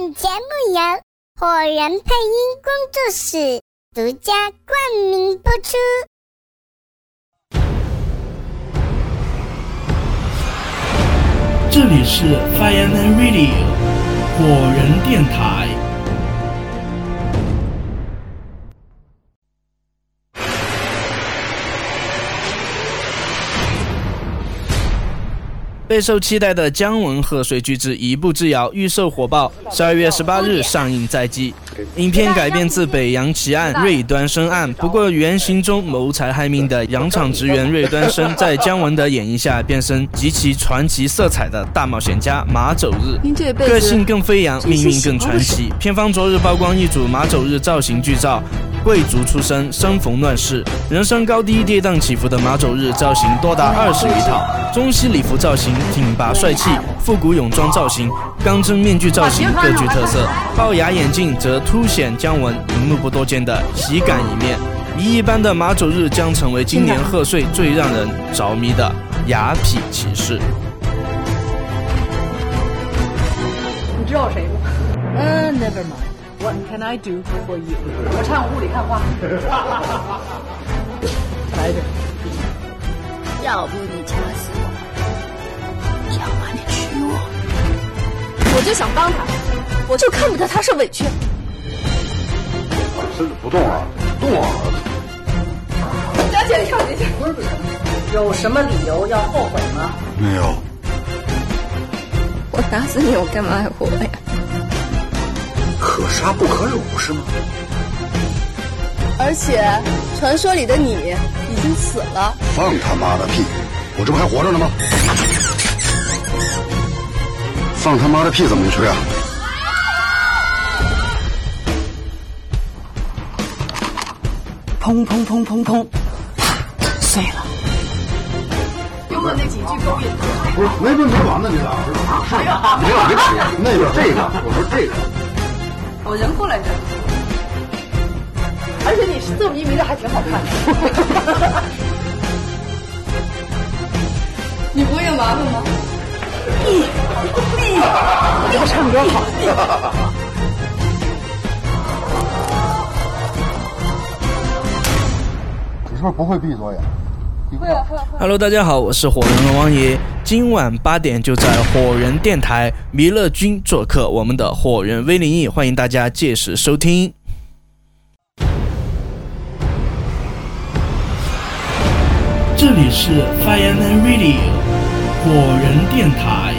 本节目由火人配音工作室独家冠名播出。这里是 Fireman Radio 火人电台。备受期待的姜文贺岁巨制《一步之遥》预售火爆，十二月十八日上映在即。影片改编自北洋奇案瑞端生案，不过原型中谋财害命的洋厂职员瑞端生，在姜文的演绎下变身极其传奇色彩的大冒险家马走日，个性更飞扬，命运更传奇。片方昨日曝光一组马走日造型剧照。贵族出身，生逢乱世，人生高低跌宕起伏的马走日造型多达二十余套，中西礼服造型挺拔帅气，复古泳装造型，钢针面具造型各具特色，龅牙眼镜则凸显姜文荧幕不多见的喜感一面。谜一般的马走日将成为今年贺岁最让人着迷的雅痞骑士。你知道我谁吗？嗯，Never mind。What can I do for you？我唱雾里看花。来着。要不你掐死就想帮他，我就看不得他受委屈。身子不动了，动啊！小姐，跳进去。有什么理由要后悔吗？没有。我打死你，我干嘛还活呀？可杀不可辱是吗？而且传说里的你已经死了。放他妈的屁！我这不还活着呢吗？放他妈的屁怎么吹啊？砰砰砰砰砰，碎了。用了那几句狗眼不是没问题完呢，你俩？没有没有，那边这个，我说这个。我人过来着，而且你色迷迷的还挺好看的。你不会有麻烦吗？唱歌好。你是不是不会闭左眼？会了会啊。Hello，大家好，我是火人王爷。今晚八点就在火人电台弥勒君做客我们的火人威灵异，欢迎大家届时收听。这里是 Fireman Radio 火人电台。